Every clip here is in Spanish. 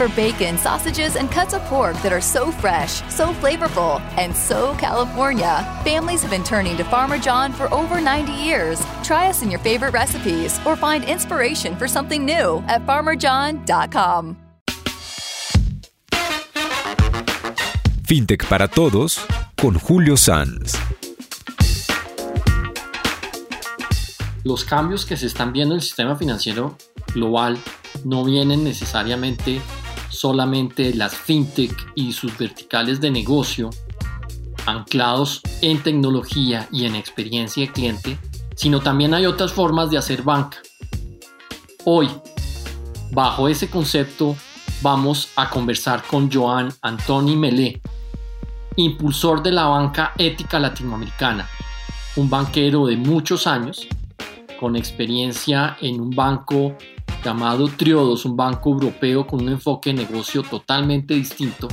for bacon, sausages, and cuts of pork that are so fresh, so flavorful, and so California. Families have been turning to Farmer John for over 90 years. Try us in your favorite recipes or find inspiration for something new at farmerjohn.com. FinTech para Todos con Julio Sanz. Los cambios que se están viendo en el sistema financiero global no vienen necesariamente solamente las fintech y sus verticales de negocio anclados en tecnología y en experiencia de cliente, sino también hay otras formas de hacer banca. Hoy, bajo ese concepto, vamos a conversar con Joan Antoni Melé, impulsor de la banca ética latinoamericana, un banquero de muchos años, con experiencia en un banco llamado Triodos, un banco europeo con un enfoque de negocio totalmente distinto.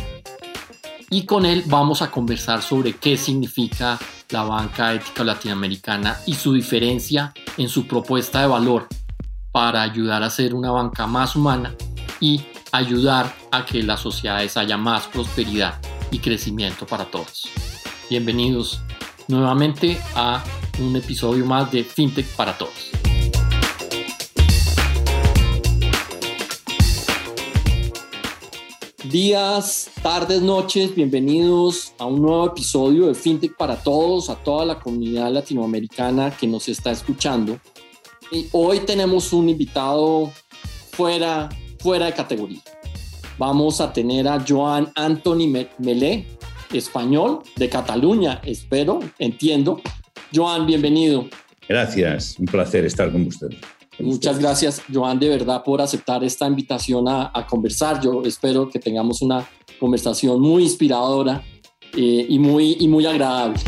Y con él vamos a conversar sobre qué significa la banca ética latinoamericana y su diferencia en su propuesta de valor para ayudar a ser una banca más humana y ayudar a que las sociedades haya más prosperidad y crecimiento para todos. Bienvenidos nuevamente a un episodio más de FinTech para Todos. Días, tardes, noches, bienvenidos a un nuevo episodio de FinTech para todos, a toda la comunidad latinoamericana que nos está escuchando. Y hoy tenemos un invitado fuera, fuera de categoría. Vamos a tener a Joan Anthony Melé, español de Cataluña, espero, entiendo. Joan, bienvenido. Gracias, un placer estar con usted. Muchas gracias, Joan, de verdad, por aceptar esta invitación a, conversar. Yo espero que tengamos una conversación muy inspiradora eh, y, muy, y muy agradable.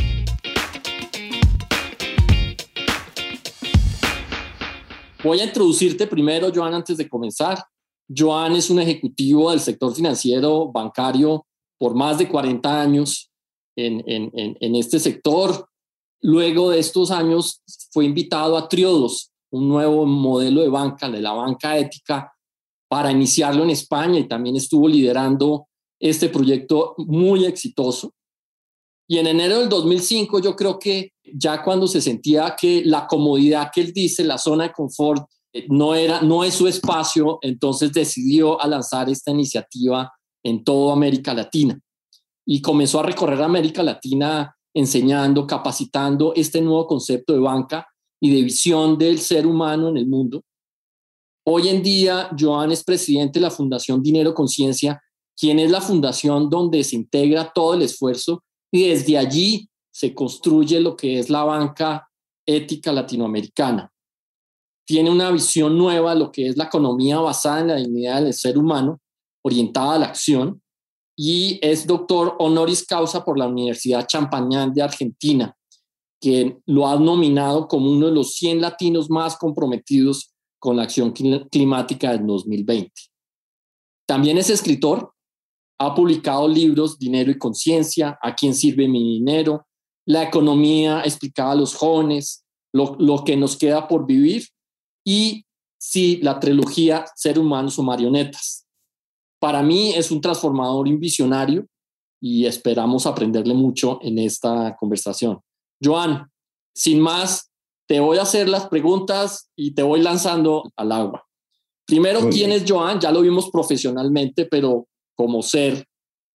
Voy a introducirte primero, Joan, antes de comenzar. Joan es un ejecutivo del sector financiero bancario por más de 40 años en, este sector. Luego de estos años fue invitado a Triodos, un nuevo modelo de banca, de la banca ética, para iniciarlo en España y también estuvo liderando este proyecto muy exitoso. Y en enero del 2005 yo creo que ya cuando se sentía que la comodidad que él dice, la zona de confort, eh, no, era, no es su espacio, entonces decidió a lanzar esta iniciativa en toda América Latina. Y comenzó a recorrer América Latina enseñando, capacitando este nuevo concepto de banca y de visión del ser humano en el mundo. Hoy en día, Joan es presidente de la Fundación Dinero Conciencia, quien es la fundación donde se integra todo el esfuerzo y desde allí se construye lo que es la banca ética latinoamericana. Tiene una visión nueva de lo que es la economía basada en la dignidad del ser humano, orientada a la acción, y es doctor honoris causa por la Universidad Champagnat de Argentina que lo ha nominado como uno de los 100 latinos más comprometidos con la acción climática del 2020. También es escritor, ha publicado libros Dinero y Conciencia, A quién sirve mi dinero, La economía explicada a los jóvenes, lo, lo que nos queda por vivir y sí, la trilogía Ser humanos o marionetas. Para mí es un transformador y visionario y esperamos aprenderle mucho en esta conversación. Joan, sin más, te voy a hacer las preguntas y te voy lanzando al agua. Primero, ¿quién es Joan? Ya lo vimos profesionalmente, pero como ser,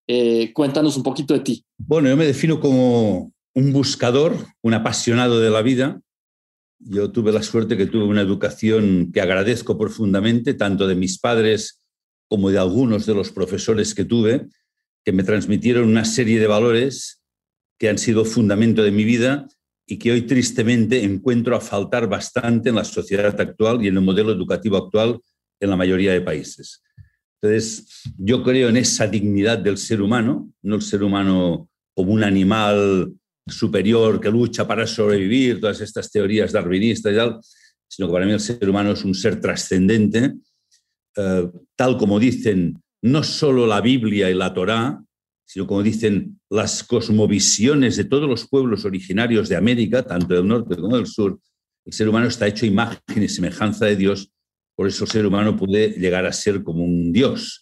eh, cuéntanos un poquito de ti. Bueno, yo me defino como un buscador, un apasionado de la vida. Yo tuve la suerte que tuve una educación que agradezco profundamente, tanto de mis padres como de algunos de los profesores que tuve, que me transmitieron una serie de valores que han sido fundamento de mi vida y que hoy tristemente encuentro a faltar bastante en la sociedad actual y en el modelo educativo actual en la mayoría de países. Entonces, yo creo en esa dignidad del ser humano, no el ser humano como un animal superior que lucha para sobrevivir, todas estas teorías darwinistas y tal, sino que para mí el ser humano es un ser trascendente, eh, tal como dicen no solo la Biblia y la Torá, sino como dicen las cosmovisiones de todos los pueblos originarios de América, tanto del norte como del sur, el ser humano está hecho imagen y semejanza de Dios, por eso el ser humano puede llegar a ser como un Dios.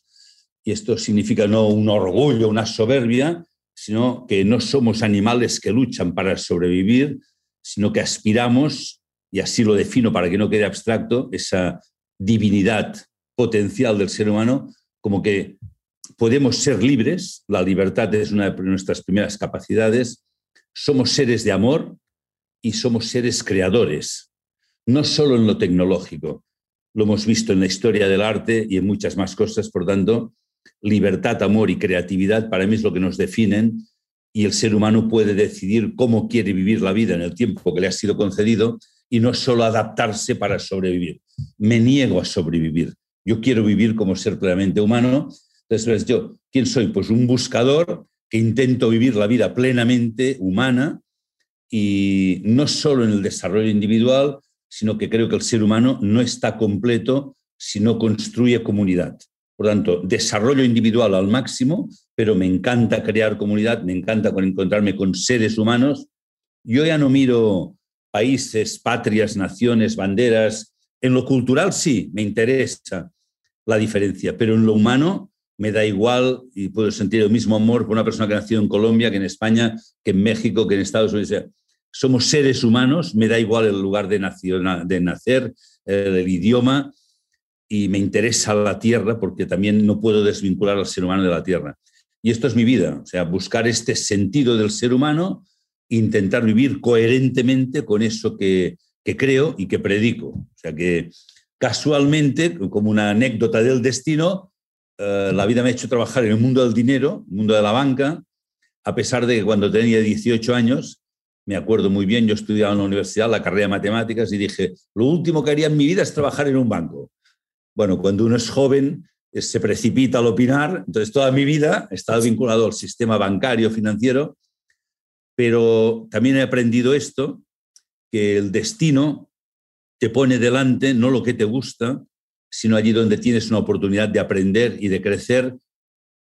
y esto significa no un orgullo, una soberbia, sino que no somos animales que luchan para sobrevivir, sino que aspiramos, y así lo defino para que no quede abstracto, esa divinidad potencial del ser humano, como que podemos ser libres, la libertad es una de nuestras primeras capacidades, somos seres de amor y somos seres creadores, no solo en lo tecnológico, lo hemos visto en la historia del arte y en muchas más cosas, por tanto, libertad, amor y creatividad para mí es lo que nos definen y el ser humano puede decidir cómo quiere vivir la vida en el tiempo que le ha sido concedido y no solo adaptarse para sobrevivir. Me niego a sobrevivir. Yo quiero vivir como ser plenamente humano. Entonces, yo, ¿quién soy? Pues un buscador que intento vivir la vida plenamente humana y no solo en el desarrollo individual, sino que creo que el ser humano no está completo si no construye comunidad. Por tanto, desarrollo individual al máximo, pero me encanta crear comunidad, me encanta encontrarme con seres humanos. Yo ya no miro países, patrias, naciones, banderas. En lo cultural sí, me interesa la diferencia, pero en lo humano me da igual y puedo sentir el mismo amor por una persona que ha nacido en Colombia, que en España, que en México, que en Estados Unidos. Somos seres humanos, me da igual el lugar de, de nacer, el idioma, y me interesa la tierra porque también no puedo desvincular al ser humano de la tierra. Y esto es mi vida, o sea, buscar este sentido del ser humano, intentar vivir coherentemente con eso que, creo y que predico. O sea que casualmente, como una anécdota del destino, eh, la vida me ha hecho trabajar en el mundo del dinero, mundo de la banca, a pesar de que cuando tenía 18 años, me acuerdo muy bien, yo estudiaba en la universidad la carrera de matemáticas y dije, lo último que haría en mi vida es trabajar en un banco. Bueno, cuando uno es joven se precipita al opinar, entonces toda mi vida he estado vinculado al sistema bancario, financiero, pero también he aprendido esto, que el destino te pone delante no lo que te gusta, sino allí donde tienes una oportunidad de aprender y de crecer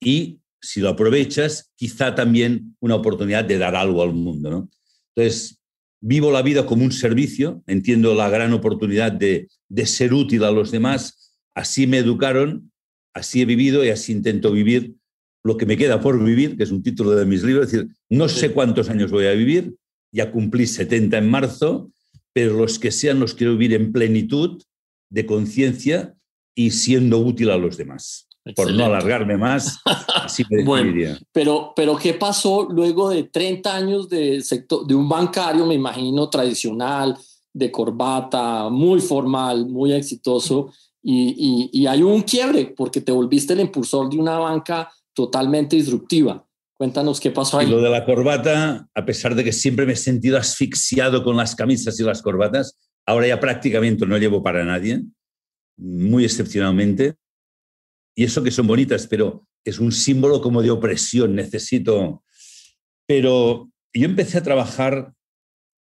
y si lo aprovechas, quizá también una oportunidad de dar algo al mundo. Entonces, vivo la vida como un servicio, entiendo la gran oportunidad de, de ser útil a los demás así me educaron, así he vivido y así intento vivir lo que me queda por vivir, que es un título de mis libros. Es decir, no sé cuántos años voy a vivir, ya cumplí 70 en marzo, pero los que sean los quiero vivir en plenitud de conciencia y siendo útil a los demás. Por no alargarme más, así me bueno, pero, pero, ¿qué pasó luego de 30 años de, sector, de un bancario, me imagino, tradicional, de corbata, muy formal, muy exitoso? y, hay un quiebre porque te volviste el impulsor de una banca totalmente disruptiva. Cuéntanos qué pasó ahí. lo de la corbata, a pesar de que siempre me he sentido asfixiado con las camisas y las corbatas, ahora ya prácticamente no llevo para nadie, muy excepcionalmente. Y eso que son bonitas, pero es un símbolo como de opresión, necesito. Pero yo empecé a trabajar,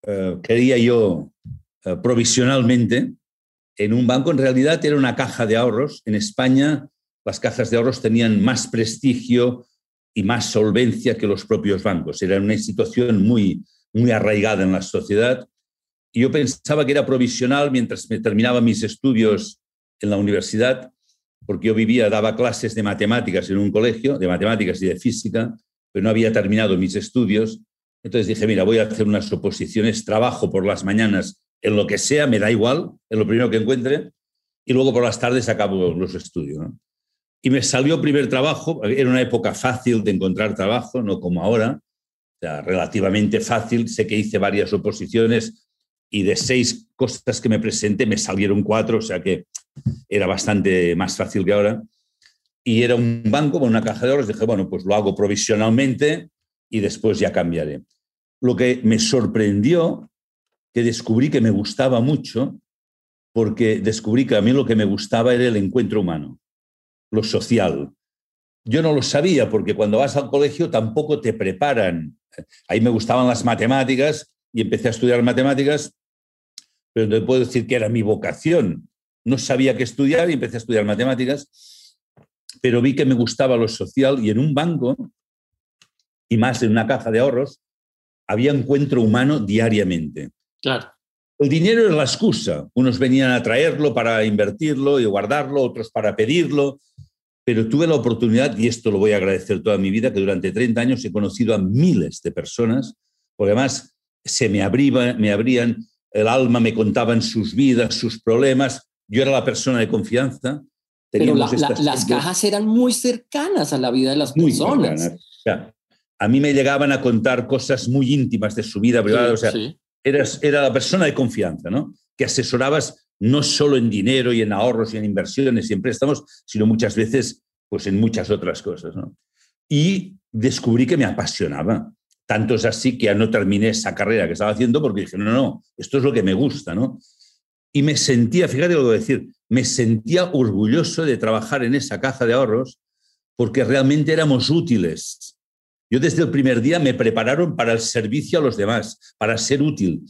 eh, quería yo, eh, provisionalmente, en un banco en realidad era una caja de ahorros. En España las cajas de ahorros tenían más prestigio y más solvencia que los propios bancos. Era una institución muy, muy arraigada en la sociedad. Y yo pensaba que era provisional mientras me terminaba mis estudios en la universidad, porque yo vivía, daba clases de matemáticas en un colegio, de matemáticas y de física, pero no había terminado mis estudios. Entonces dije, mira, voy a hacer unas oposiciones, trabajo por las mañanas en lo que sea, me da igual, en lo primero que encuentre, y luego por las tardes acabo los estudios. Y me salió primer trabajo, era una época fácil de encontrar trabajo, no como ahora, o sea, relativamente fácil, sé que hice varias oposiciones y de seis cosas que me presenté me salieron cuatro, o sea que era bastante más fácil que ahora. Y era un banco con una caja de ahorros, dije, bueno, pues lo hago provisionalmente y después ya cambiaré. Lo que me sorprendió que descubrí que me gustaba mucho porque descubrí que a mí lo que me gustaba era el encuentro humano, lo social. Yo no lo sabía porque cuando vas al colegio tampoco te preparan. Ahí me gustaban las matemáticas y empecé a estudiar matemáticas, pero no puedo decir que era mi vocación. No sabía qué estudiar y empecé a estudiar matemáticas, pero vi que me gustaba lo social y en un banco, y más en una caja de ahorros, había encuentro humano diariamente. Claro. El dinero es la excusa. Unos venían a traerlo para invertirlo y guardarlo, otros para pedirlo, pero tuve la oportunidad, y esto lo voy a agradecer toda mi vida, que durante 30 años he conocido a miles de personas, porque además se me, me abrían el alma, me contaban sus vidas, sus problemas. Yo era la persona de confianza. Pero las cajas eran muy cercanas a la vida de las personas. a mí me llegaban a contar cosas muy íntimas de su vida privada. o sea, eras, era la persona de confianza, ¿no? Que asesorabas no solo en dinero y en ahorros y en inversiones y en préstamos, sino muchas veces pues en muchas otras cosas. ¿no? Y descubrí que me apasionaba. Tanto es así que ya no terminé esa carrera que estaba haciendo porque dije, no, no, esto es lo que me gusta, ¿no? Y me sentía, fíjate lo que voy a decir, me sentía orgulloso de trabajar en esa caja de ahorros porque realmente éramos útiles. Yo desde el primer día me prepararon para el servicio a los demás, para ser útil.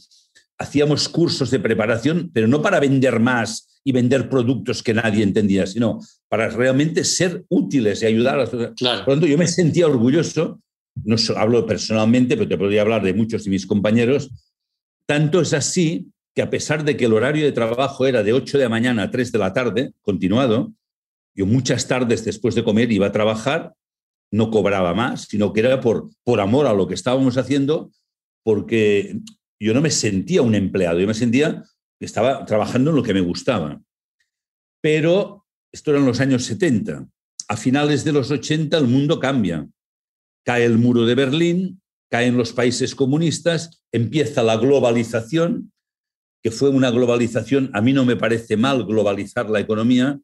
Hacíamos cursos de preparación, pero no para vender más y vender productos que nadie entendía, sino para realmente ser útiles y ayudar a las personas. Por lo tanto, yo me sentía orgulloso no hablo personalmente, pero te podría hablar de muchos de mis compañeros, tanto es así que a pesar de que el horario de trabajo era de 8 de la mañana a 3 de la tarde, continuado, yo muchas tardes después de comer iba a trabajar, no cobraba más, sino que era por, por amor a lo que estábamos haciendo, porque yo no me sentía un empleado, yo me sentía que estaba trabajando en lo que me gustaba. Pero esto era en los años 70. A finales de los 80 el mundo cambia cae el muro de Berlín, caen los países comunistas, empieza la globalización, que fue una globalización, a mí no me parece mal globalizar la economía,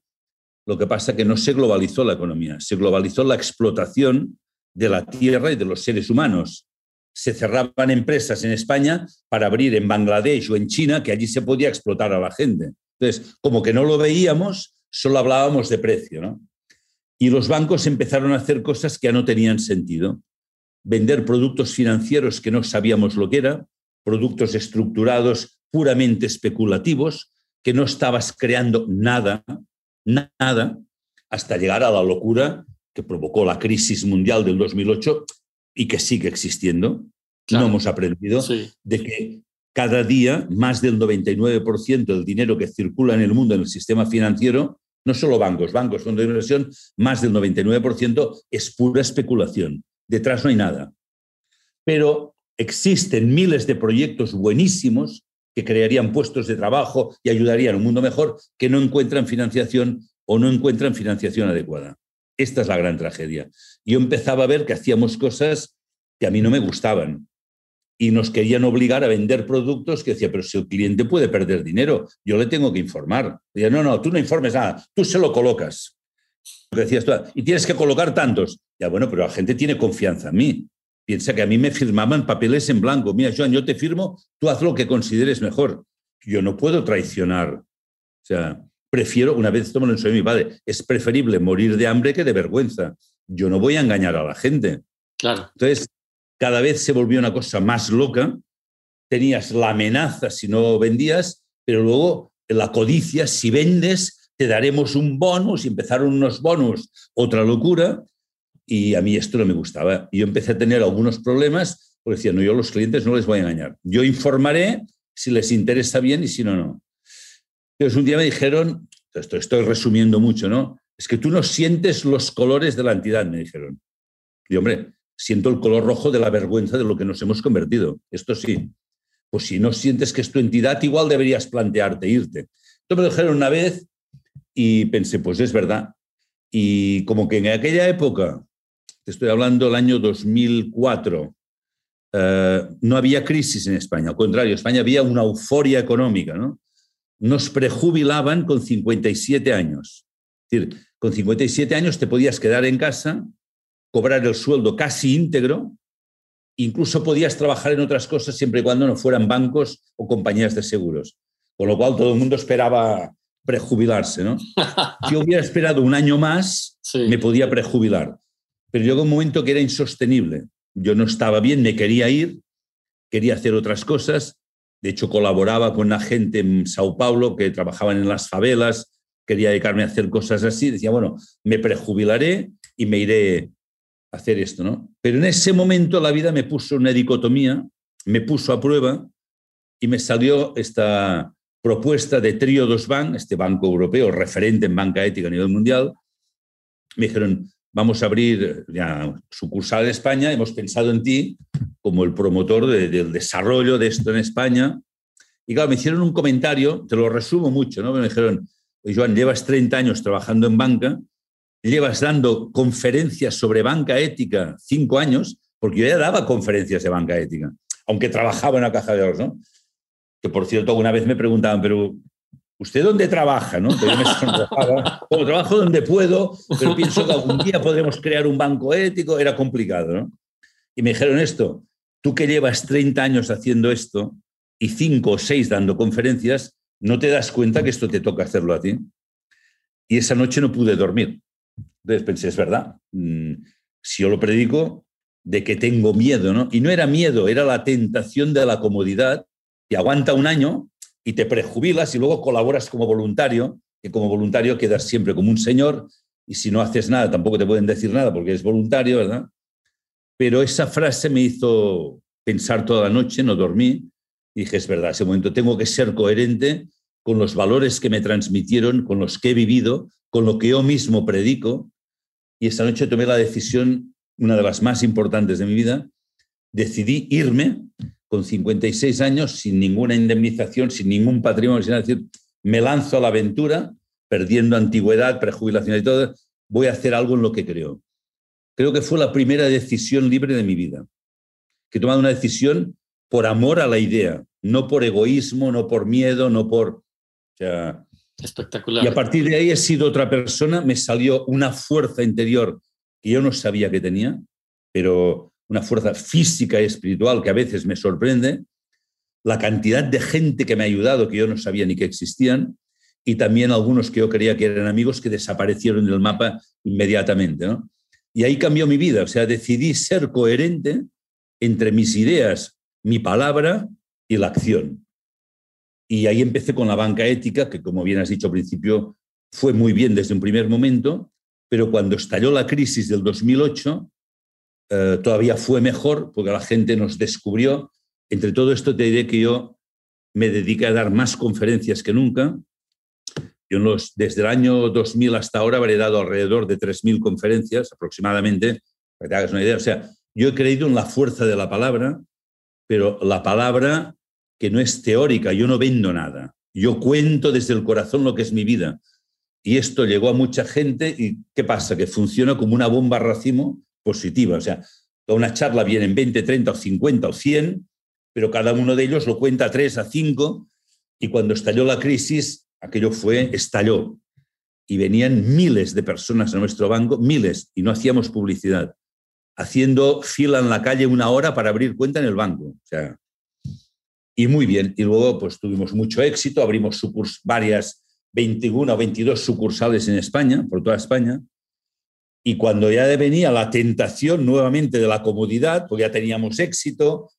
lo que pasa es que no se globalizó la economía, se globalizó la explotación de la tierra y de los seres humanos. Se cerraban empresas en España para abrir en Bangladesh o en China, que allí se podía explotar a la gente. Entonces, como que no lo veíamos, solo hablábamos de precio. Y los bancos empezaron a hacer cosas que ya no tenían sentido. Vender productos financieros que no sabíamos lo que era, productos estructurados puramente especulativos, que no estabas creando nada, nada, hasta llegar a la locura que provocó la crisis mundial del 2008 y que sigue existiendo. No hemos aprendido de que cada día más del 99% del dinero que circula en el mundo en el sistema financiero no solo bancos, bancos, fondos de inversión, más del 99% es pura especulación. Detrás no hay nada. Pero existen miles de proyectos buenísimos que crearían puestos de trabajo y ayudarían a un mundo mejor que no encuentran financiación o no encuentran financiación adecuada. Esta es la gran tragedia. Yo empezaba a ver que hacíamos cosas que a mí no me gustaban y nos querían obligar a vender productos que decía, pero si el cliente puede perder dinero, yo le tengo que informar. Decía, no, no, tú no informes nada, tú se lo colocas. Decías tú, y tienes que colocar tantos. Ya bueno, pero la gente tiene confianza en mí. Piensa que a mí me firmaban papeles en blanco. Mira, Joan, yo te firmo, tú haz lo que consideres mejor. Yo no puedo traicionar. O sea, prefiero, una vez esto me lo enseñó mi padre, es preferible morir de hambre que de vergüenza. Yo no voy a engañar a la gente. Claro. Entonces, cada vez se volvió una cosa más loca. Tenías la amenaza si no vendías, pero luego la codicia, si vendes, te daremos un bonus y empezaron unos bonus, otra locura. Y a mí esto no me gustaba. Yo empecé a tener algunos problemas porque decía, no, yo a los clientes no les voy a engañar. Yo informaré si les interesa bien y si no, no. Entonces un día me dijeron, esto estoy resumiendo mucho, ¿no? Es que tú no sientes los colores de la entidad, me dijeron. Y hombre, siento el color rojo de la vergüenza de lo que nos hemos convertido. Esto sí. Pues si no sientes que es tu entidad, igual deberías plantearte irte. Esto me lo dijeron una vez y pensé, pues es verdad. Y como que en aquella época, te estoy hablando del año 2004, eh, no había crisis en España. Al contrario, en España había una euforia económica. ¿no? Nos prejubilaban con 57 años. Es decir, con 57 años te podías quedar en casa cobrar el sueldo casi íntegro, incluso podías trabajar en otras cosas siempre y cuando no fueran bancos o compañías de seguros. Con lo cual todo el mundo esperaba prejubilarse, ¿no? Yo hubiera esperado un año más, me podía prejubilar. Pero llegó un momento que era insostenible. Yo no estaba bien, me quería ir, quería hacer otras cosas. De hecho, colaboraba con la gente en Sao Paulo que trabajaban en las favelas, quería dedicarme a hacer cosas así. Decía, bueno, me prejubilaré y me iré hacer esto, ¿no? Pero en ese momento la vida me puso una dicotomía, me puso a prueba y me salió esta propuesta de Trio dos Bank, este banco europeo referente en banca ética a nivel mundial, me dijeron, vamos a abrir ya sucursal en España, hemos pensado en ti como el promotor del desarrollo de esto en España. Y claro, me hicieron un comentario, te lo resumo mucho, ¿no? Me dijeron, Joan, llevas 30 años trabajando en banca, llevas dando conferencias sobre banca ética cinco años, porque yo ya daba conferencias de banca ética, aunque trabajaba en la caja de ahorros, ¿no? Que por cierto, una vez me preguntaban, pero ¿usted dónde trabaja? ¿no? yo me Bueno, trabajo donde puedo, pero pienso que algún día podremos crear un banco ético. Era complicado, ¿no? Y me dijeron esto, tú que llevas 30 años haciendo esto y 5 o 6 dando conferencias, no te das cuenta que esto te toca hacerlo a ti. Y esa noche no pude dormir. Entonces pensé, es verdad, mm, si yo lo predico, de que tengo miedo, ¿no? Y no era miedo, era la tentación de la comodidad, que aguanta un año y te prejubilas y luego colaboras como voluntario, que como voluntario quedas siempre como un señor y si no haces nada tampoco te pueden decir nada porque es voluntario, ¿verdad? Pero esa frase me hizo pensar toda la noche, no dormí y dije, es verdad, ese momento tengo que ser coherente con los valores que me transmitieron, con los que he vivido, con lo que yo mismo predico. Y esa noche tomé la decisión, una de las más importantes de mi vida, decidí irme con 56 años, sin ninguna indemnización, sin ningún patrimonio, sin decir, me lanzo a la aventura, perdiendo antigüedad, prejubilación y todo, voy a hacer algo en lo que creo. Creo que fue la primera decisión libre de mi vida, que he tomado una decisión por amor a la idea, no por egoísmo, no por miedo, no por... Espectacular. Y a partir de ahí he sido otra persona, me salió una fuerza interior que yo no sabía que tenía, pero una fuerza física y espiritual que a veces me sorprende, la cantidad de gente que me ha ayudado que yo no sabía ni que existían, y también algunos que yo creía que eran amigos que desaparecieron del mapa inmediatamente. Y ahí cambió mi vida, o sea, decidí ser coherente entre mis ideas, mi palabra y la acción. Y ahí empecé con la banca ética, que como bien has dicho al principio, fue muy bien desde un primer momento, pero cuando estalló la crisis del 2008, eh, todavía fue mejor porque la gente nos descubrió. Entre todo esto te diré que yo me dediqué a dar más conferencias que nunca. Yo desde el año 2000 hasta ahora habré dado alrededor de 3.000 conferencias aproximadamente, para que te hagas una idea. O sea, yo he creído en la fuerza de la palabra, pero la palabra que no es teórica, yo no vendo nada. Yo cuento desde el corazón lo que es mi vida. Y esto llegó a mucha gente y ¿qué pasa? Que funciona como una bomba racimo positiva. O sea, toda una charla viene en 20, 30 o 50 o 100, pero cada uno de ellos lo cuenta a 3, a 5, y cuando estalló la crisis, aquello fue, estalló. Y venían miles de personas a nuestro banco, miles, y no hacíamos publicidad, haciendo fila en la calle una hora para abrir cuenta en el banco. O sea, y muy bien. Y luego, pues tuvimos mucho éxito, abrimos varias, 21 o 22 sucursales en España, por toda España, y cuando ya venía la tentación nuevamente de la comodidad, pues ya teníamos éxito,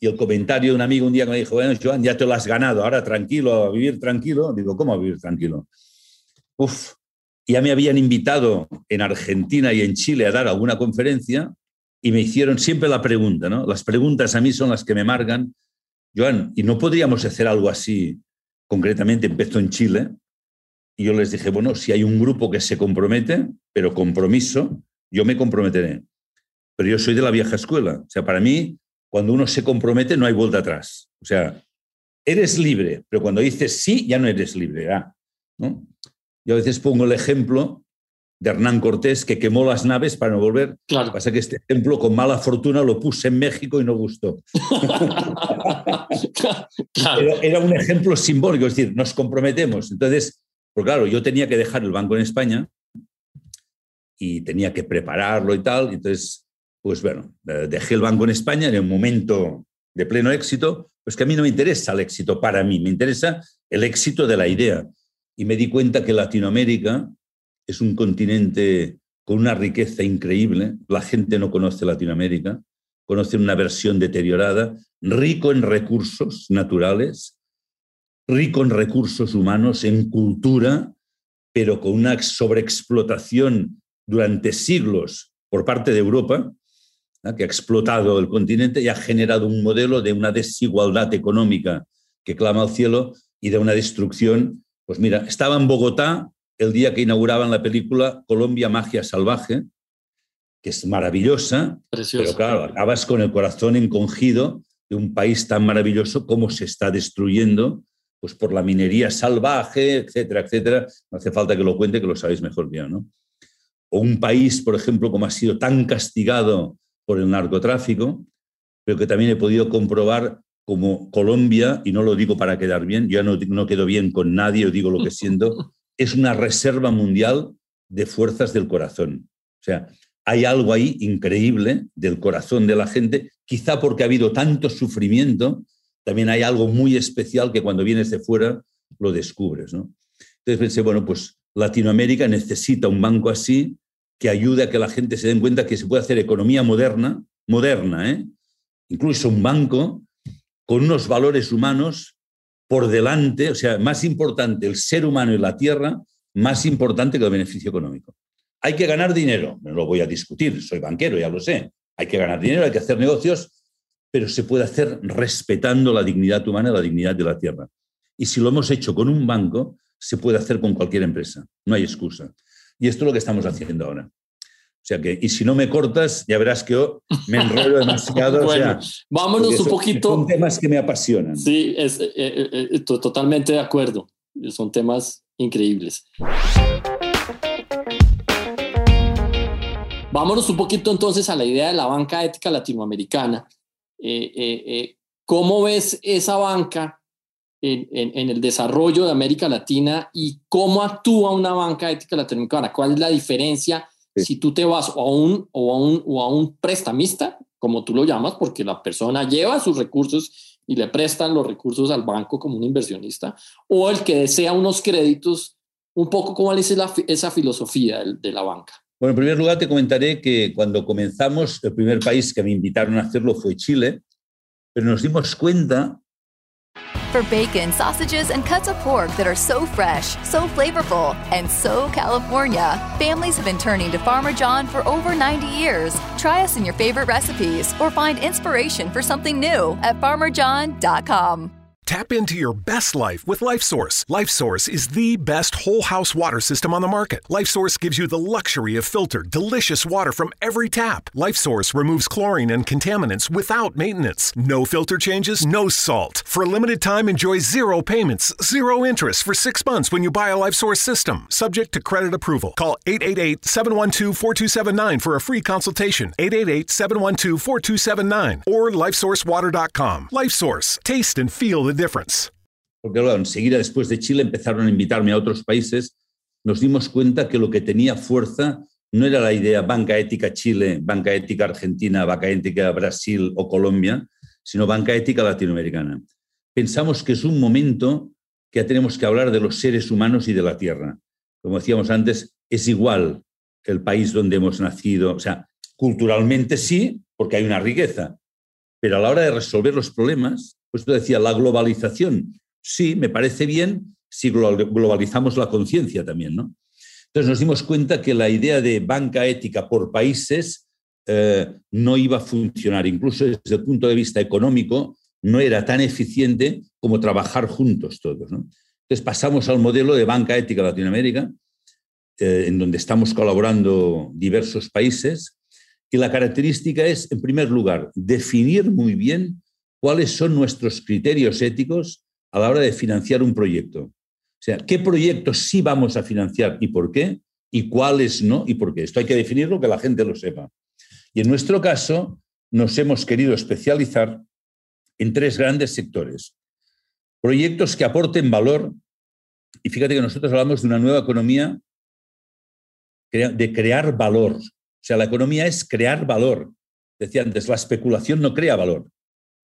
y el comentario de un amigo un día me dijo, bueno, Joan, ya te lo has ganado, ahora tranquilo, a vivir tranquilo. Digo, ¿cómo a vivir tranquilo? Uf, ya me habían invitado en Argentina y en Chile a dar alguna conferencia y me hicieron siempre la pregunta, ¿no? Las preguntas a mí son las que me marcan. Joan, ¿y no podríamos hacer algo así? Concretamente empezó en Chile, y yo les dije, bueno, si hay un grupo que se compromete, pero compromiso, yo me comprometeré. Pero yo soy de la vieja escuela. O sea, para mí, cuando uno se compromete, no hay vuelta atrás. O sea, eres libre, pero cuando dices sí, ya no eres libre. Ah, ¿no? Yo a veces pongo el ejemplo de Hernán Cortés que quemó las naves para no volver. Claro. Lo que pasa es que este ejemplo, con mala fortuna, lo puse en México y no gustó. claro. era un ejemplo simbólico, es decir, nos comprometemos. Entonces, porque claro, yo tenía que dejar el banco en España y tenía que prepararlo y tal. Entonces, pues bueno, eh, dejé el banco en España en un momento de pleno éxito, pues que a mí no me interesa el éxito para mí, me interesa el éxito de la idea. Y me di cuenta que Latinoamérica es un continente con una riqueza increíble. La gente no conoce Latinoamérica, conoce una versión deteriorada, rico en recursos naturales, rico en recursos humanos, en cultura, pero con una sobreexplotación durante siglos por parte de Europa, que ha explotado el continente y ha generado un modelo de una desigualdad económica que clama al cielo y de una destrucción. Pues mira, estaba en Bogotá el día que inauguraban la película Colombia Magia Salvaje, que es maravillosa, pero claro, acabas con el corazón encogido de un país tan maravilloso como se está destruyendo pues por la minería salvaje, etcétera, etcétera. No hace falta que lo cuente, que lo sabéis mejor que yo, ¿no? O un país, por ejemplo, como ha sido tan castigado por el narcotráfico, pero que también he podido comprobar como Colombia, y no lo digo para quedar bien, yo no, no quedo bien con nadie, yo digo lo que siento, es una reserva mundial de fuerzas del corazón. O sea, hay algo ahí increíble del corazón de la gente, quizá porque ha habido tanto sufrimiento, también hay algo muy especial que cuando vienes de fuera lo descubres. ¿no? Entonces pensé, bueno, pues Latinoamérica necesita un banco así que ayude a que la gente se den cuenta que se puede hacer economía moderna, moderna, ¿eh? incluso un banco con unos valores humanos por delante, o sea, más importante el ser humano y la tierra, más importante que el beneficio económico. Hay que ganar dinero, no lo voy a discutir, soy banquero, ya lo sé. Hay que ganar dinero, hay que hacer negocios, pero se puede hacer respetando la dignidad humana la dignidad de la tierra. Y si lo hemos hecho con un banco, se puede hacer con cualquier empresa, no hay excusa. Y esto es lo que estamos haciendo ahora. O sea que, y si no me cortas, ya verás que yo me enrollo demasiado. bueno, vámonos un poquito. Son temas que me apasionan. Sí, es, eh, eh, eh, totalmente de acuerdo. Son temas increíbles. Vámonos un poquito entonces a la idea de la banca ética latinoamericana. Eh, eh, eh, ¿Cómo ves esa banca en, en, el desarrollo de América Latina y cómo actúa una banca ética latinoamericana? ¿Cuál es la diferencia si tú te vas a, un, o, a un, o a un prestamista, como tú lo llamas, porque la persona lleva sus recursos y le prestan los recursos al banco como un inversionista, o el que desea unos créditos, un poco cómo es la, esa filosofía de, de la banca? Bueno, en primer lugar te comentaré que cuando comenzamos, el primer país que me invitaron a hacerlo fue Chile, pero nos dimos cuenta For bacon, sausages, and cuts of pork that are so fresh, so flavorful, and so California, families have been turning to Farmer John for over 90 years. Try us in your favorite recipes or find inspiration for something new at farmerjohn.com. Tap into your best life with LifeSource. LifeSource is the best whole house water system on the market. LifeSource gives you the luxury of filtered, delicious water from every tap. LifeSource removes chlorine and contaminants without maintenance. No filter changes, no salt. For a limited time, enjoy zero payments, zero interest for six months when you buy a LifeSource system, subject to credit approval. Call 888 712 4279 for a free consultation. 888 712 4279 or lifesourcewater.com. LifeSource. Taste and feel the difference. Porque claro, enseguida después de Chile empezaron a invitarme a otros países, nos dimos cuenta que lo que tenía fuerza no era la idea banca ética Chile, banca ética Argentina, banca ética Brasil o Colombia, sino banca ética latinoamericana. Pensamos que es un momento que tenemos que hablar de los seres humanos y de la tierra. Como decíamos antes, es igual el país donde hemos nacido, o sea, culturalmente sí, porque hay una riqueza, pero a la hora de resolver los problemas, pues tú decías, la globalización, sí, me parece bien si globalizamos la conciencia también, ¿no? Entonces nos dimos cuenta que la idea de banca ética por países eh, no iba a funcionar, incluso desde el punto de vista económico, no era tan eficiente como trabajar juntos todos. ¿no? Entonces pasamos al modelo de banca ética Latinoamérica, eh, en donde estamos colaborando diversos países, y la característica es, en primer lugar, definir muy bien cuáles son nuestros criterios éticos a la hora de financiar un proyecto. O sea, qué proyectos sí vamos a financiar y por qué, y cuáles no y por qué. Esto hay que definirlo, que la gente lo sepa. Y en nuestro caso, nos hemos querido especializar en tres grandes sectores. Proyectos que aporten valor, y fíjate que nosotros hablamos de una nueva economía de crear valor. O sea, la economía es crear valor. Decía antes, la especulación no crea valor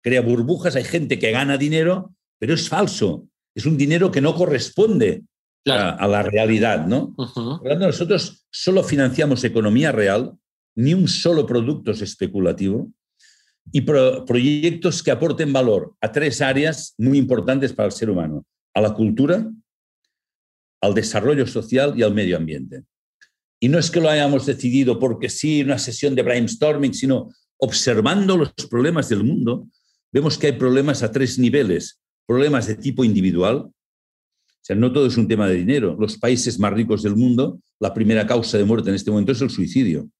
crea burbujas, hay gente que gana dinero, pero es falso. Es un dinero que no corresponde a, la realidad, ¿no? Por lo tanto, nosotros solo financiamos economía real, ni un solo producto es especulativo, y proyectos que aporten valor a tres áreas muy importantes para el ser humano, a la cultura, al desarrollo social y al medio ambiente. Y no es que lo hayamos decidido porque sí, una sesión de brainstorming, sino observando los problemas del mundo, vemos que hay problemas a tres niveles. Problemas de tipo individual, sea, no todo es un tema de dinero. Los países más ricos del mundo, la primera causa de muerte en este momento es el suicidio.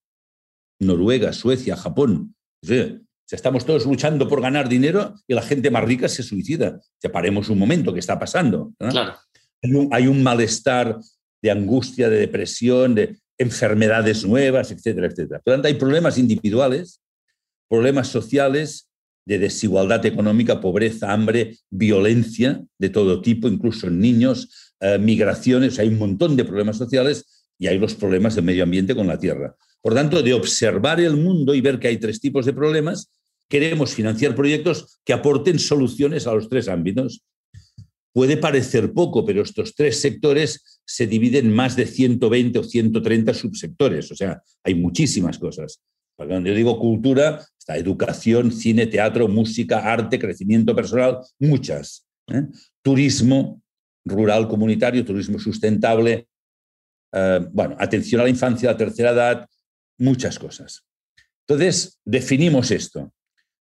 Noruega, Suecia, Japón. O sea, estamos todos luchando por ganar dinero y la gente más rica se suicida. O paremos un momento, ¿qué está pasando? Hay, un, malestar de angustia, de depresión, de enfermedades nuevas, etcétera, etcétera. Por lo tanto, hay problemas individuales, problemas sociales de desigualdad económica, pobreza, hambre, violencia de todo tipo, incluso en niños, eh, migraciones, hay un montón de problemas sociales y hay los problemas de medio ambiente con la tierra. Por tanto, de observar el mundo y ver que hay tres tipos de problemas, queremos financiar proyectos que aporten soluciones a los tres ámbitos. Puede parecer poco, pero estos tres sectores se dividen en más de 120 o 130 subsectores, o sea, hay muchísimas cosas. Cuando yo digo cultura, está educación, cine, teatro, música, arte, crecimiento personal, muchas. ¿eh? Turismo rural comunitario, turismo sustentable, eh, bueno, atención a la infancia, a la tercera edad, muchas cosas. Entonces, definimos esto.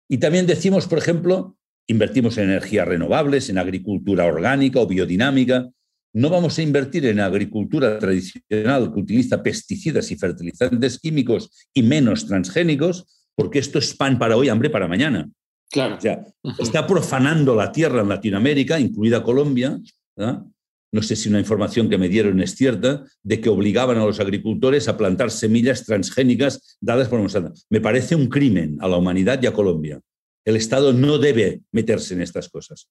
Y también decimos, por ejemplo, invertimos en energías renovables, en agricultura orgánica o biodinámica, no vamos a invertir en agricultura tradicional que utiliza pesticidas y fertilizantes químicos y menos transgénicos, porque esto es pan para hoy, hambre para mañana. Claro. O sea, está profanando la tierra en Latinoamérica, incluida Colombia. No sé si una información que me dieron es cierta, de que obligaban a los agricultores a plantar semillas transgénicas dadas por Monsanto. Me parece un crimen a la humanidad y a Colombia. El Estado no debe meterse en estas cosas.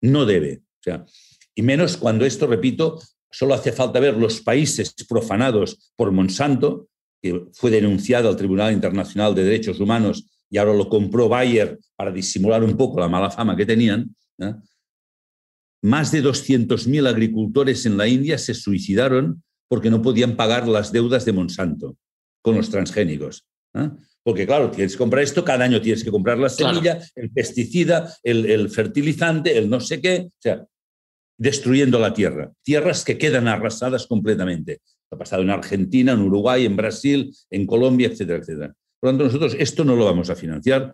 No debe. O sea, y menos cuando esto, repito, solo hace falta ver los países profanados por Monsanto, que fue denunciado al Tribunal Internacional de Derechos Humanos y ahora lo compró Bayer para disimular un poco la mala fama que tenían. Más de 200.000 agricultores en la India se suicidaron porque no podían pagar las deudas de Monsanto con los transgénicos. Porque claro, tienes que comprar esto, cada año tienes que comprar la semilla, el pesticida, el, el, fertilizante, el no sé qué. O sea, destruyendo la tierra. Tierras que quedan arrasadas completamente. Ha pasado en Argentina, en Uruguay, en Brasil, en Colombia, etcétera, etcétera. Por lo tanto, nosotros esto no lo vamos a financiar.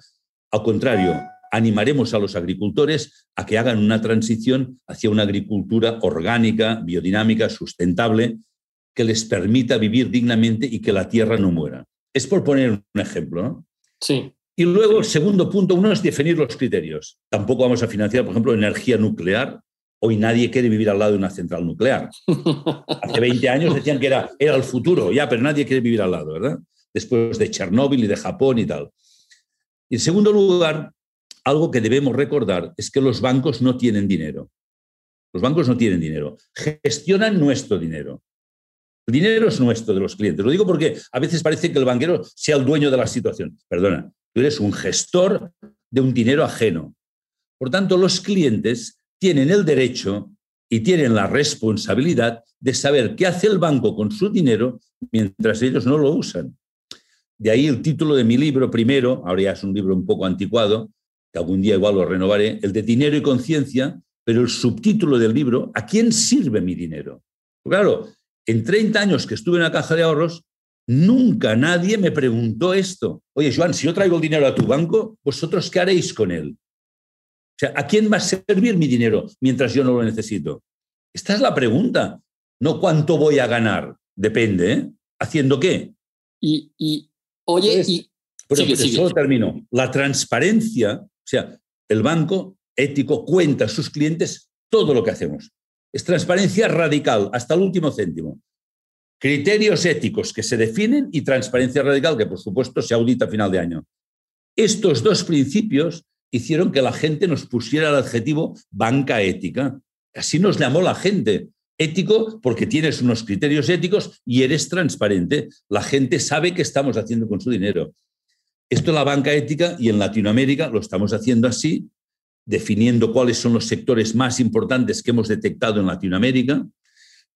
Al contrario, animaremos a los agricultores a que hagan una transición hacia una agricultura orgánica, biodinámica, sustentable, que les permita vivir dignamente y que la tierra no muera. Es por poner un ejemplo, ¿no? Sí. Y luego, el segundo punto, uno es definir los criterios. Tampoco vamos a financiar, por ejemplo, energía nuclear, Hoy nadie quiere vivir al lado de una central nuclear. Hace 20 años decían que era, era el futuro, ya, pero nadie quiere vivir al lado, ¿verdad? Después de Chernóbil y de Japón y tal. Y en segundo lugar, algo que debemos recordar es que los bancos no tienen dinero. Los bancos no tienen dinero. Gestionan nuestro dinero. El dinero es nuestro de los clientes. Lo digo porque a veces parece que el banquero sea el dueño de la situación. Perdona, tú eres un gestor de un dinero ajeno. Por tanto, los clientes tienen el derecho y tienen la responsabilidad de saber qué hace el banco con su dinero mientras ellos no lo usan. De ahí el título de mi libro primero, ahora ya es un libro un poco anticuado, que algún día igual lo renovaré, el de Dinero y Conciencia, pero el subtítulo del libro, ¿a quién sirve mi dinero? Claro, en 30 años que estuve en la caja de ahorros, nunca nadie me preguntó esto. Oye, Joan, si yo traigo el dinero a tu banco, ¿vosotros qué haréis con él? sea, ¿a quién va a servir mi dinero mientras yo no lo necesito? Esta es la pregunta. No cuánto voy a ganar. Depende, ¿eh? ¿Haciendo qué? Y, oye, y... Pero, solo termino. La transparencia, o sea, el banco ético cuenta a sus clientes todo lo que hacemos. Es transparencia radical, hasta el último céntimo. Criterios éticos que se definen y transparencia radical que, por supuesto, se audita a final de año. Estos dos principios hicieron que la gente nos pusiera el adjetivo banca ética. Así nos llamó la gente. Ético porque tienes unos criterios éticos y eres transparente. La gente sabe qué estamos haciendo con su dinero. Esto es la banca ética y en Latinoamérica lo estamos haciendo así, definiendo cuáles son los sectores más importantes que hemos detectado en Latinoamérica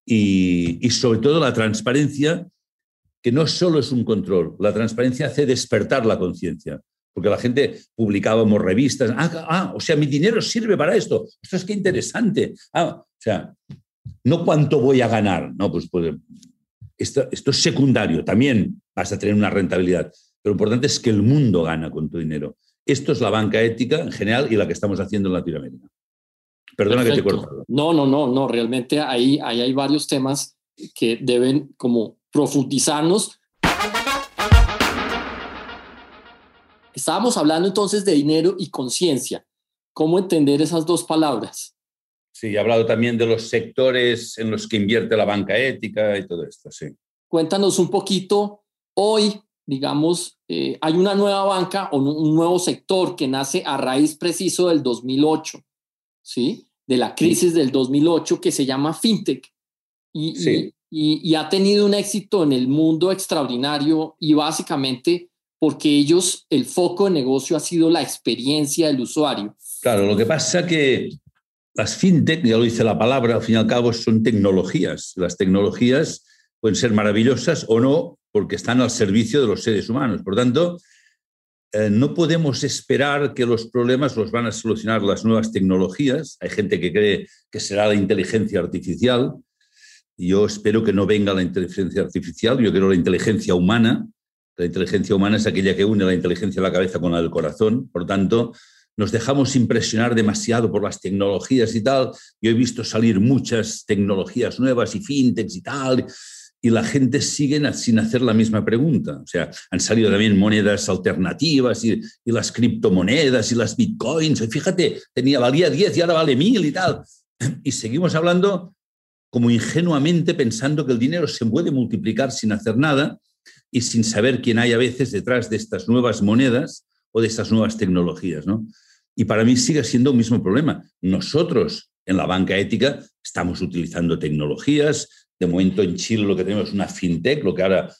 y, y sobre todo la transparencia, que no solo es un control, la transparencia hace despertar la conciencia porque la gente publicábamos revistas. Ah, ah, o sea, mi dinero sirve para esto. Esto es que interesante. Ah, o sea, no cuánto voy a ganar. No, pues, pues esto, esto, es secundario. También vas a tener una rentabilidad. Pero lo importante es que el mundo gana con tu dinero. Esto es la banca ética en general y la que estamos haciendo en Latinoamérica. Perdona que te corto. No, no, no, no, realmente ahí, ahí hay varios temas que deben como profundizarnos. Estábamos hablando entonces de dinero y conciencia. ¿Cómo entender esas dos palabras? Sí, he hablado también de los sectores en los que invierte la banca ética y todo esto, sí. Cuéntanos un poquito, hoy, digamos, eh, hay una nueva banca o un nuevo sector que nace a raíz preciso del 2008, ¿sí? De la crisis del 2008 que se llama FinTech. Y, y, ha tenido un éxito en el mundo extraordinario y básicamente porque ellos, el foco de negocio ha sido la experiencia del usuario. Claro, lo que pasa que las fintech, ya lo dice la palabra, al fin y al cabo son tecnologías. Las tecnologías pueden ser maravillosas o no, porque están al servicio de los seres humanos. Por tanto, eh, no podemos esperar que los problemas los van a solucionar las nuevas tecnologías. Hay gente que cree que será la inteligencia artificial. Yo espero que no venga la inteligencia artificial, yo quiero la inteligencia humana. La inteligencia humana es aquella que une la inteligencia de la cabeza con la del corazón. Por tanto, nos dejamos impresionar demasiado por las tecnologías y tal. Yo he visto salir muchas tecnologías nuevas y fintechs y tal, y la gente sigue sin hacer la misma pregunta. O sea, han salido también monedas alternativas y, las criptomonedas y las bitcoins. Y fíjate, tenía, valía 10 y ahora vale 1000 y tal. Y seguimos hablando como ingenuamente pensando que el dinero se puede multiplicar sin hacer nada y sin saber quién hay a veces detrás de estas nuevas monedas o de estas nuevas tecnologías. ¿no? Y para mí sigue siendo un mismo problema. Nosotros en la banca ética estamos utilizando tecnologías. De momento en Chile lo que tenemos es una fintech, lo que ahora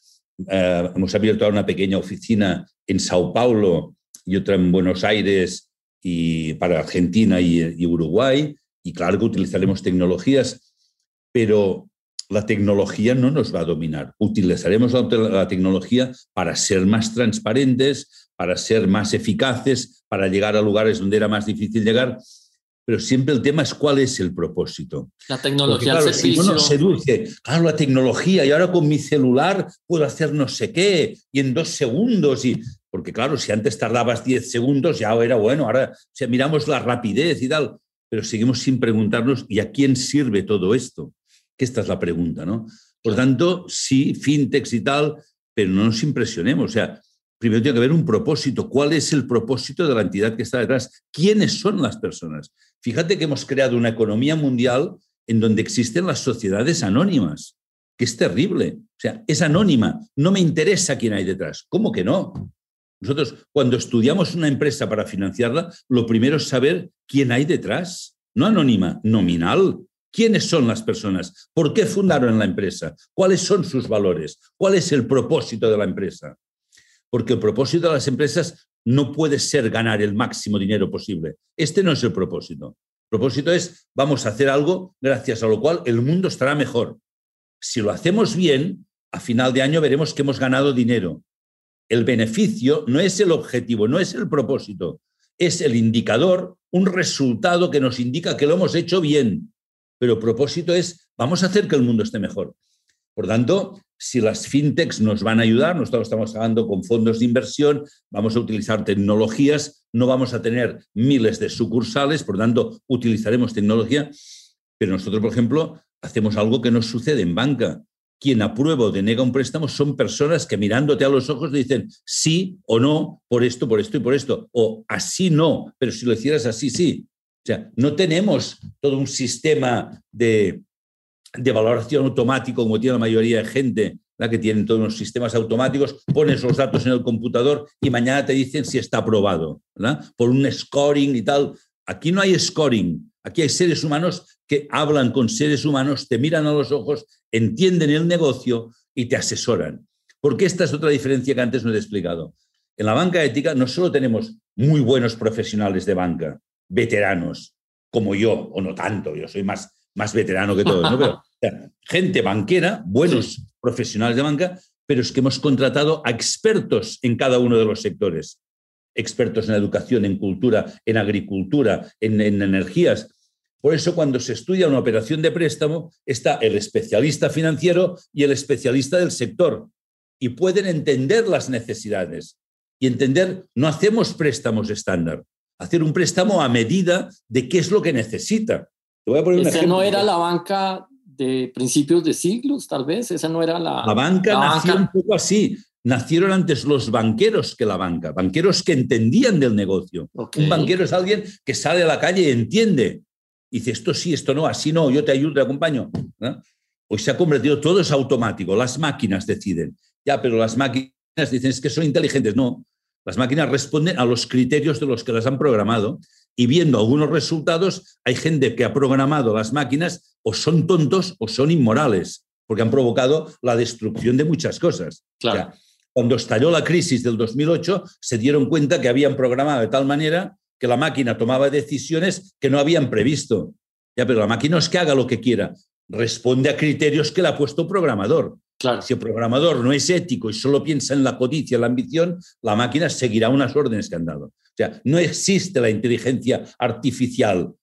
eh, hemos abierto ahora una pequeña oficina en Sao Paulo y otra en Buenos Aires y para Argentina y, y Uruguay. Y claro que utilizaremos tecnologías, pero la tecnología no nos va a dominar. Utilizaremos la, tecnología para ser más transparentes, para ser más eficaces, para llegar a lugares donde era más difícil llegar. Pero siempre el tema es cuál es el propósito. La tecnología claro, Si uno seduce, claro, la tecnología, y ahora con mi celular puedo hacer no sé qué, y en dos segundos, y porque claro, si antes tardabas diez segundos ya era bueno, ahora miramos la rapidez y tal, pero seguimos sin preguntarnos, ¿y a quién sirve todo esto? Que esta es la pregunta, ¿no? Por tanto, sí, fintechs y tal, pero no nos impresionemos. O sea, primero tiene que haber un propósito. ¿Cuál es el propósito de la entidad que está detrás? ¿Quiénes son las personas? Fíjate que hemos creado una economía mundial en donde existen las sociedades anónimas, que es terrible. O sea, es anónima. No me interesa quién hay detrás. ¿Cómo que no? Nosotros, cuando estudiamos una empresa para financiarla, lo primero es saber quién hay detrás. No anónima, nominal. ¿Quiénes son las personas? ¿Por qué fundaron la empresa? ¿Cuáles son sus valores? ¿Cuál es el propósito de la empresa? Porque el propósito de las empresas no puede ser ganar el máximo dinero posible. Este no es el propósito. El propósito es, vamos a hacer algo gracias a lo cual el mundo estará mejor. Si lo hacemos bien, a final de año veremos que hemos ganado dinero. El beneficio no es el objetivo, no es el propósito, es el indicador, un resultado que nos indica que lo hemos hecho bien pero propósito es, vamos a hacer que el mundo esté mejor. Por tanto, si las fintechs nos van a ayudar, nosotros estamos hablando con fondos de inversión, vamos a utilizar tecnologías, no vamos a tener miles de sucursales, por tanto, utilizaremos tecnología, pero nosotros, por ejemplo, hacemos algo que no sucede en banca. Quien aprueba o denega un préstamo son personas que mirándote a los ojos dicen sí o no por esto, por esto y por esto, o así no, pero si lo hicieras así, sí. O sea, no tenemos todo un sistema de, valoración automático como tiene la mayoría de gente, la que tienen todos los sistemas automáticos, pones los datos en el computador y mañana te dicen si está aprobado, por un scoring y tal. Aquí no hay scoring, aquí hay seres humanos que hablan con seres humanos, te miran a los ojos, entienden el negocio y te asesoran. Porque esta es otra diferencia que antes no he explicado. En la banca ética no solo tenemos muy buenos profesionales de banca, veteranos como yo, o no tanto, yo soy más, más veterano que todos, ¿no? gente banquera, buenos profesionales de banca, pero es que hemos contratado a expertos en cada uno de los sectores, expertos en educación, en cultura, en agricultura, en, en energías. Por eso cuando se estudia una operación de préstamo está el especialista financiero y el especialista del sector y pueden entender las necesidades y entender, no hacemos préstamos estándar, hacer un préstamo a medida de qué es lo que necesita. Te voy a poner un ejemplo. no era la banca de principios de siglos, tal vez. Esa no era la. La banca nació un poco así. Nacieron antes los banqueros que la banca, banqueros que entendían del negocio. Un banquero es alguien que sale a la calle y entiende. Y dice, esto sí, esto no, así no, yo te ayudo, te acompaño. Hoy se ha convertido, todo es automático, las máquinas deciden. Ya, pero las máquinas dicen es que son inteligentes. No, las máquinas responden a los criterios de los que las han programado y viendo algunos resultados, hay gente que ha programado las máquinas o son tontos o son inmorales, porque han provocado la destrucción de muchas cosas. Claro. cuando estalló la crisis del 2008, se dieron cuenta que habían programado de tal manera que la máquina tomaba decisiones que no habían previsto. Ya, pero la máquina no es que haga lo que quiera, responde a criterios que le ha puesto el programador. Claro. Si el programador no es ético y solo piensa en la codicia, la ambición, la máquina seguirá unas órdenes que han dado. O sea, no existe la inteligencia artificial.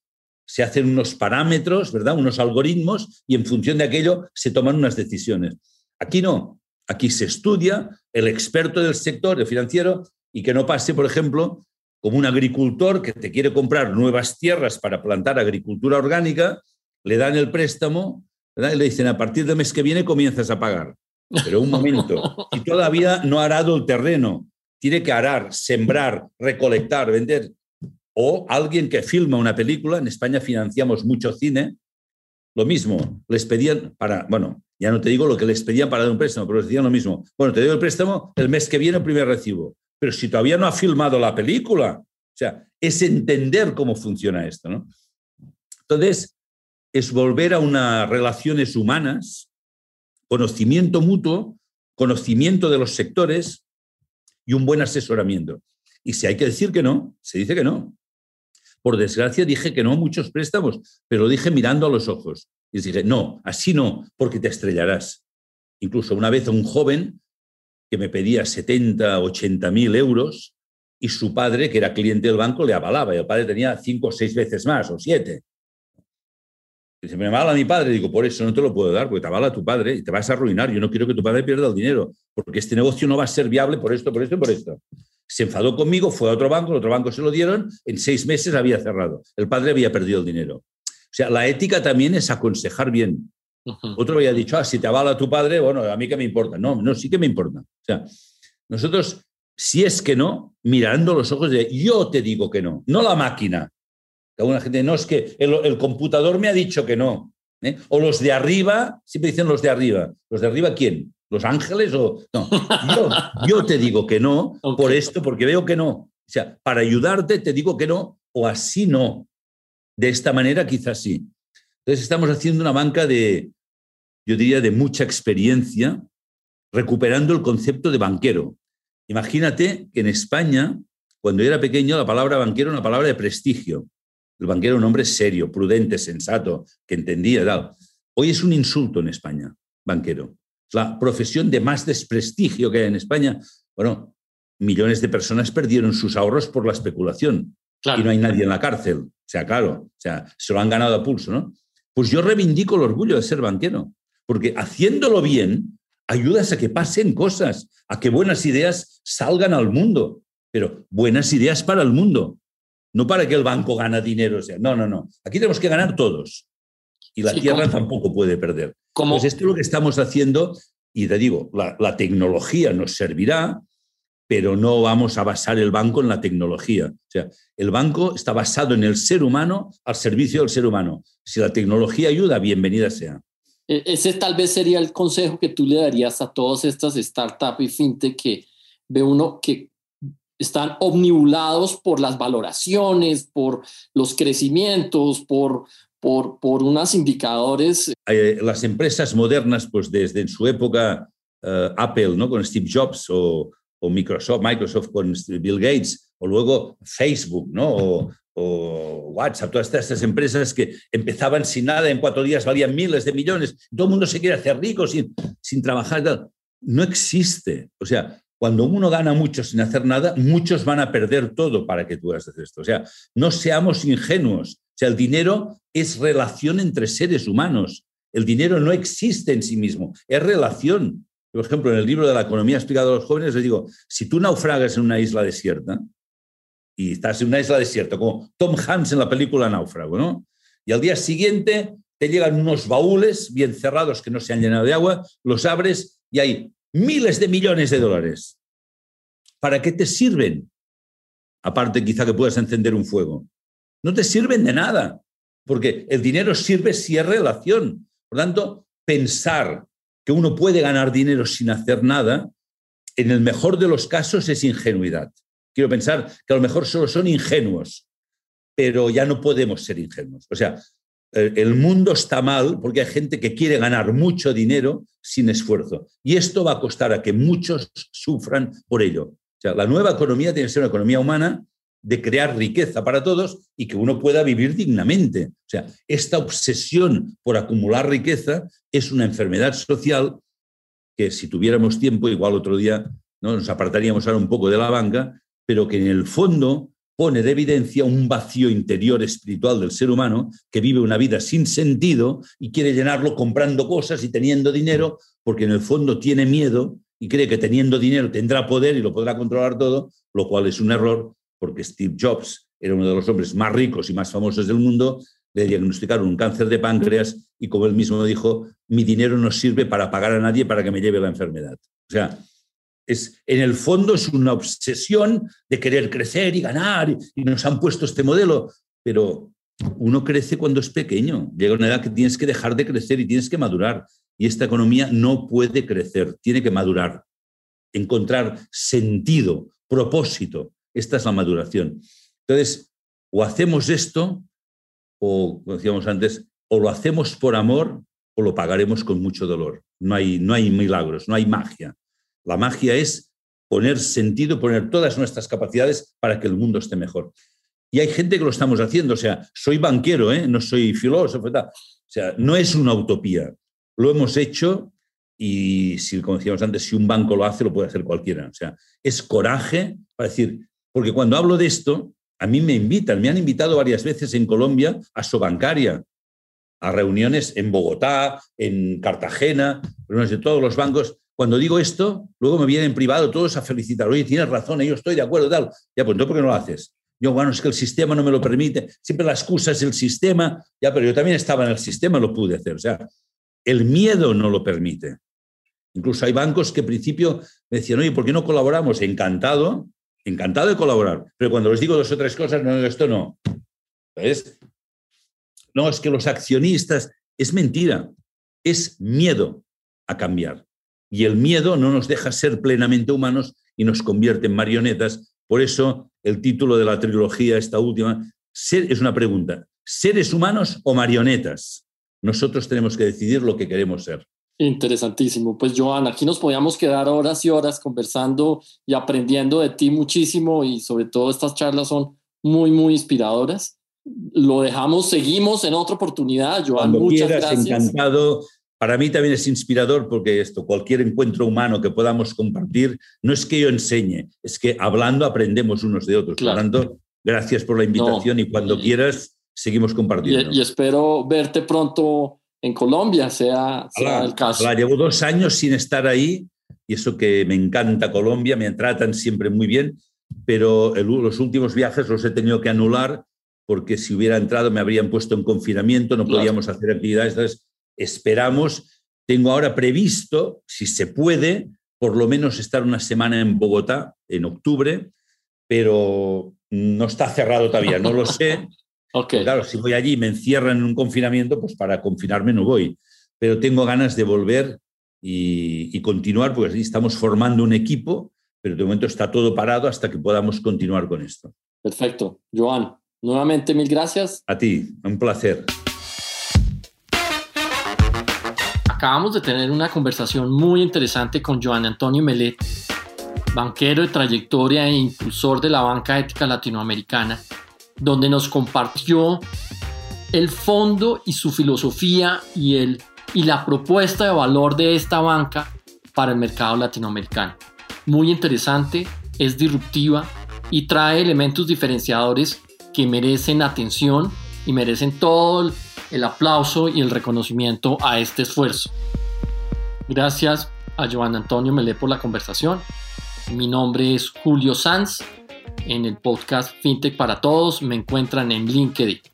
Se hacen unos parámetros, ¿verdad? Unos algoritmos y en función de aquello se toman unas decisiones. Aquí no. Aquí se estudia el experto del sector, el financiero, y que no pase, por ejemplo, como un agricultor que te quiere comprar nuevas tierras para plantar agricultura orgánica, le dan el préstamo y le dicen, a partir del mes que viene comienzas a pagar. Pero un momento, y todavía no ha arado el terreno, tiene que arar, sembrar, recolectar, vender. O alguien que filma una película, en España financiamos mucho cine, lo mismo, les pedían para, bueno, ya no te digo lo que les pedían para dar un préstamo, pero les decían lo mismo. Bueno, te doy el préstamo el mes que viene, el primer recibo. Pero si todavía no ha filmado la película, o sea, es entender cómo funciona esto, ¿no? Entonces, es volver a unas relaciones humanas, conocimiento mutuo, conocimiento de los sectores y un buen asesoramiento. Y si hay que decir que no, se dice que no. Por desgracia dije que no a muchos préstamos, pero lo dije mirando a los ojos. Y dije, no, así no, porque te estrellarás. Incluso una vez un joven que me pedía 70, 80 mil euros y su padre, que era cliente del banco, le avalaba y el padre tenía cinco o seis veces más o siete. Dice, me avala mi padre. Digo, por eso no te lo puedo dar, porque te avala tu padre y te vas a arruinar. Yo no quiero que tu padre pierda el dinero, porque este negocio no va a ser viable por esto, por esto y por esto. Se enfadó conmigo, fue a otro banco, el otro banco se lo dieron, en seis meses había cerrado. El padre había perdido el dinero. O sea, la ética también es aconsejar bien. Otro había dicho, ah, si te avala tu padre, bueno, a mí qué me importa. No, no, sí que me importa. O sea, nosotros, si es que no, mirando los ojos de yo te digo que no, no la máquina, Alguna gente, no, es que el, computador me ha dicho que no. ¿eh? O los de arriba, siempre dicen los de arriba. ¿Los de arriba quién? ¿Los ángeles? O... No, yo, te digo que no por esto, porque veo que no. O sea, para ayudarte te digo que no, o así no. De esta manera quizás sí. Entonces estamos haciendo una banca de, yo diría, de mucha experiencia, recuperando el concepto de banquero. Imagínate que en España, cuando yo era pequeño, la palabra banquero era una palabra de prestigio. El banquero era un hombre serio, prudente, sensato, que entendía. Tal. Hoy es un insulto en España, banquero. Es la profesión de más desprestigio que hay en España. Bueno, millones de personas perdieron sus ahorros por la especulación y no hay nadie en la cárcel. O sea, claro, o sea, se lo han ganado a pulso, ¿no? Pues yo reivindico el orgullo de ser banquero, porque haciéndolo bien ayudas a que pasen cosas, a que buenas ideas salgan al mundo, pero buenas ideas para el mundo, no para que el banco gane dinero. O sea, no, no, no. Aquí tenemos que ganar todos. Y la tierra tampoco puede perder. Como... Pues esto es lo que estamos haciendo. Y te digo, la, tecnología nos servirá, pero no vamos a basar el banco en la tecnología. O sea, el banco está basado en el ser humano al servicio del ser humano. Si la tecnología ayuda, bienvenida sea. E, ese tal vez sería el consejo que tú le darías a todas estas startups y fintech que ve uno que están omnibulados por las valoraciones, por los crecimientos, por, por, por unos indicadores. Eh, las empresas modernas, pues desde en su época eh, Apple, ¿no? Con Steve Jobs o, o, Microsoft, Microsoft con Bill Gates, o luego Facebook, ¿no? O, o WhatsApp, todas estas, empresas que empezaban sin nada, en cuatro días valían miles de millones, todo el mundo se quiere hacer rico sin, sin trabajar. No existe. O sea, cuando uno gana mucho sin hacer nada, muchos van a perder todo para que tú hagas esto. O sea, no seamos ingenuos. O sea, el dinero es relación entre seres humanos. El dinero no existe en sí mismo, es relación. Por ejemplo, en el libro de la economía explicado a los jóvenes les digo, si tú naufragas en una isla desierta, y estás en una isla desierta, como Tom Hanks en la película Náufrago, ¿no? Y al día siguiente te llegan unos baúles bien cerrados que no se han llenado de agua, los abres y hay miles de millones de dólares. ¿Para qué te sirven? Aparte quizá que puedas encender un fuego. No te sirven de nada, porque el dinero sirve si es relación. Por tanto, pensar que uno puede ganar dinero sin hacer nada, en el mejor de los casos es ingenuidad. Quiero pensar que a lo mejor solo son ingenuos, pero ya no podemos ser ingenuos. O sea, el mundo está mal porque hay gente que quiere ganar mucho dinero sin esfuerzo. Y esto va a costar a que muchos sufran por ello. O sea, la nueva economía tiene que ser una economía humana de crear riqueza para todos y que uno pueda vivir dignamente. O sea, esta obsesión por acumular riqueza es una enfermedad social que si tuviéramos tiempo, igual otro día ¿no? nos apartaríamos ahora un poco de la banca, pero que en el fondo pone de evidencia un vacío interior espiritual del ser humano que vive una vida sin sentido y quiere llenarlo comprando cosas y teniendo dinero, porque en el fondo tiene miedo y cree que teniendo dinero tendrá poder y lo podrá controlar todo, lo cual es un error, porque Steve Jobs era uno de los hombres más ricos y más famosos del mundo, le diagnosticaron un cáncer de páncreas y como él mismo dijo, mi dinero no sirve para pagar a nadie para que me lleve la enfermedad. O sea, es, en el fondo es una obsesión de querer crecer y ganar y, nos han puesto este modelo, pero uno crece cuando es pequeño, llega una edad que tienes que dejar de crecer y tienes que madurar y esta economía no puede crecer, tiene que madurar, encontrar sentido, propósito, esta es la maduración. Entonces, o hacemos esto, o como decíamos antes, o lo hacemos por amor o lo pagaremos con mucho dolor. No hay, no hay milagros, no hay magia. La magia es poner sentido, poner todas nuestras capacidades para que el mundo esté mejor. Y hay gente que lo estamos haciendo, o sea, soy banquero, ¿eh? no soy filósofo, o sea, no es una utopía. Lo hemos hecho y, si, como decíamos antes, si un banco lo hace, lo puede hacer cualquiera. O sea, es coraje para decir, porque cuando hablo de esto, a mí me invitan, me han invitado varias veces en Colombia a Sobancaria, a reuniones en Bogotá, en Cartagena, reuniones de todos los bancos, cuando digo esto, luego me vienen en privado todos a felicitar. Oye, tienes razón, yo estoy de acuerdo, tal. Ya, pues ¿por qué no lo haces? Yo, bueno, es que el sistema no me lo permite. Siempre la excusa es el sistema. Ya, pero yo también estaba en el sistema, lo pude hacer. O sea, el miedo no lo permite. Incluso hay bancos que al principio me decían, oye, ¿por qué no colaboramos? Encantado, encantado de colaborar. Pero cuando les digo dos o tres cosas, no, esto no. ¿Ves? No, es que los accionistas, es mentira. Es miedo a cambiar y el miedo no nos deja ser plenamente humanos y nos convierte en marionetas. Por eso el título de la trilogía, esta última, es una pregunta, ¿seres humanos o marionetas? Nosotros tenemos que decidir lo que queremos ser. Interesantísimo. Pues Joan, aquí nos podíamos quedar horas y horas conversando y aprendiendo de ti muchísimo y sobre todo estas charlas son muy, muy inspiradoras. Lo dejamos, seguimos en otra oportunidad. Joan, muchas gracias. Encantado para mí también es inspirador porque esto, cualquier encuentro humano que podamos compartir, no es que yo enseñe, es que hablando aprendemos unos de otros. Hablando, gracias por la invitación y cuando quieras seguimos compartiendo. Y, espero verte pronto en Colombia, sea, el caso. llevo dos años sin estar ahí y eso que me encanta Colombia, me tratan siempre muy bien, pero los últimos viajes los he tenido que anular porque si hubiera entrado me habrían puesto en confinamiento, no podíamos hacer actividades. Entonces, esperamos. Tengo ahora previsto, si se puede, por lo menos estar una semana en Bogotá en octubre, pero no está cerrado todavía, no lo sé. Claro, si voy allí y me encierran en un confinamiento, pues para confinarme no voy. Pero tengo ganas de volver y, y continuar, porque estamos formando un equipo, pero de momento está todo parado hasta que podamos continuar con esto. Perfecto. Joan, nuevamente mil gracias. A ti, un placer. Acabamos de tener una conversación muy interesante con Joan Antonio Melet, banquero de trayectoria e impulsor de la banca ética latinoamericana, donde nos compartió el fondo y su filosofía y, el, y la propuesta de valor de esta banca para el mercado latinoamericano. Muy interesante, es disruptiva y trae elementos diferenciadores que merecen atención y merecen todo el el aplauso y el reconocimiento a este esfuerzo. Gracias a Joan Antonio Melé por la conversación. Mi nombre es Julio Sanz en el podcast FinTech para Todos. Me encuentran en LinkedIn.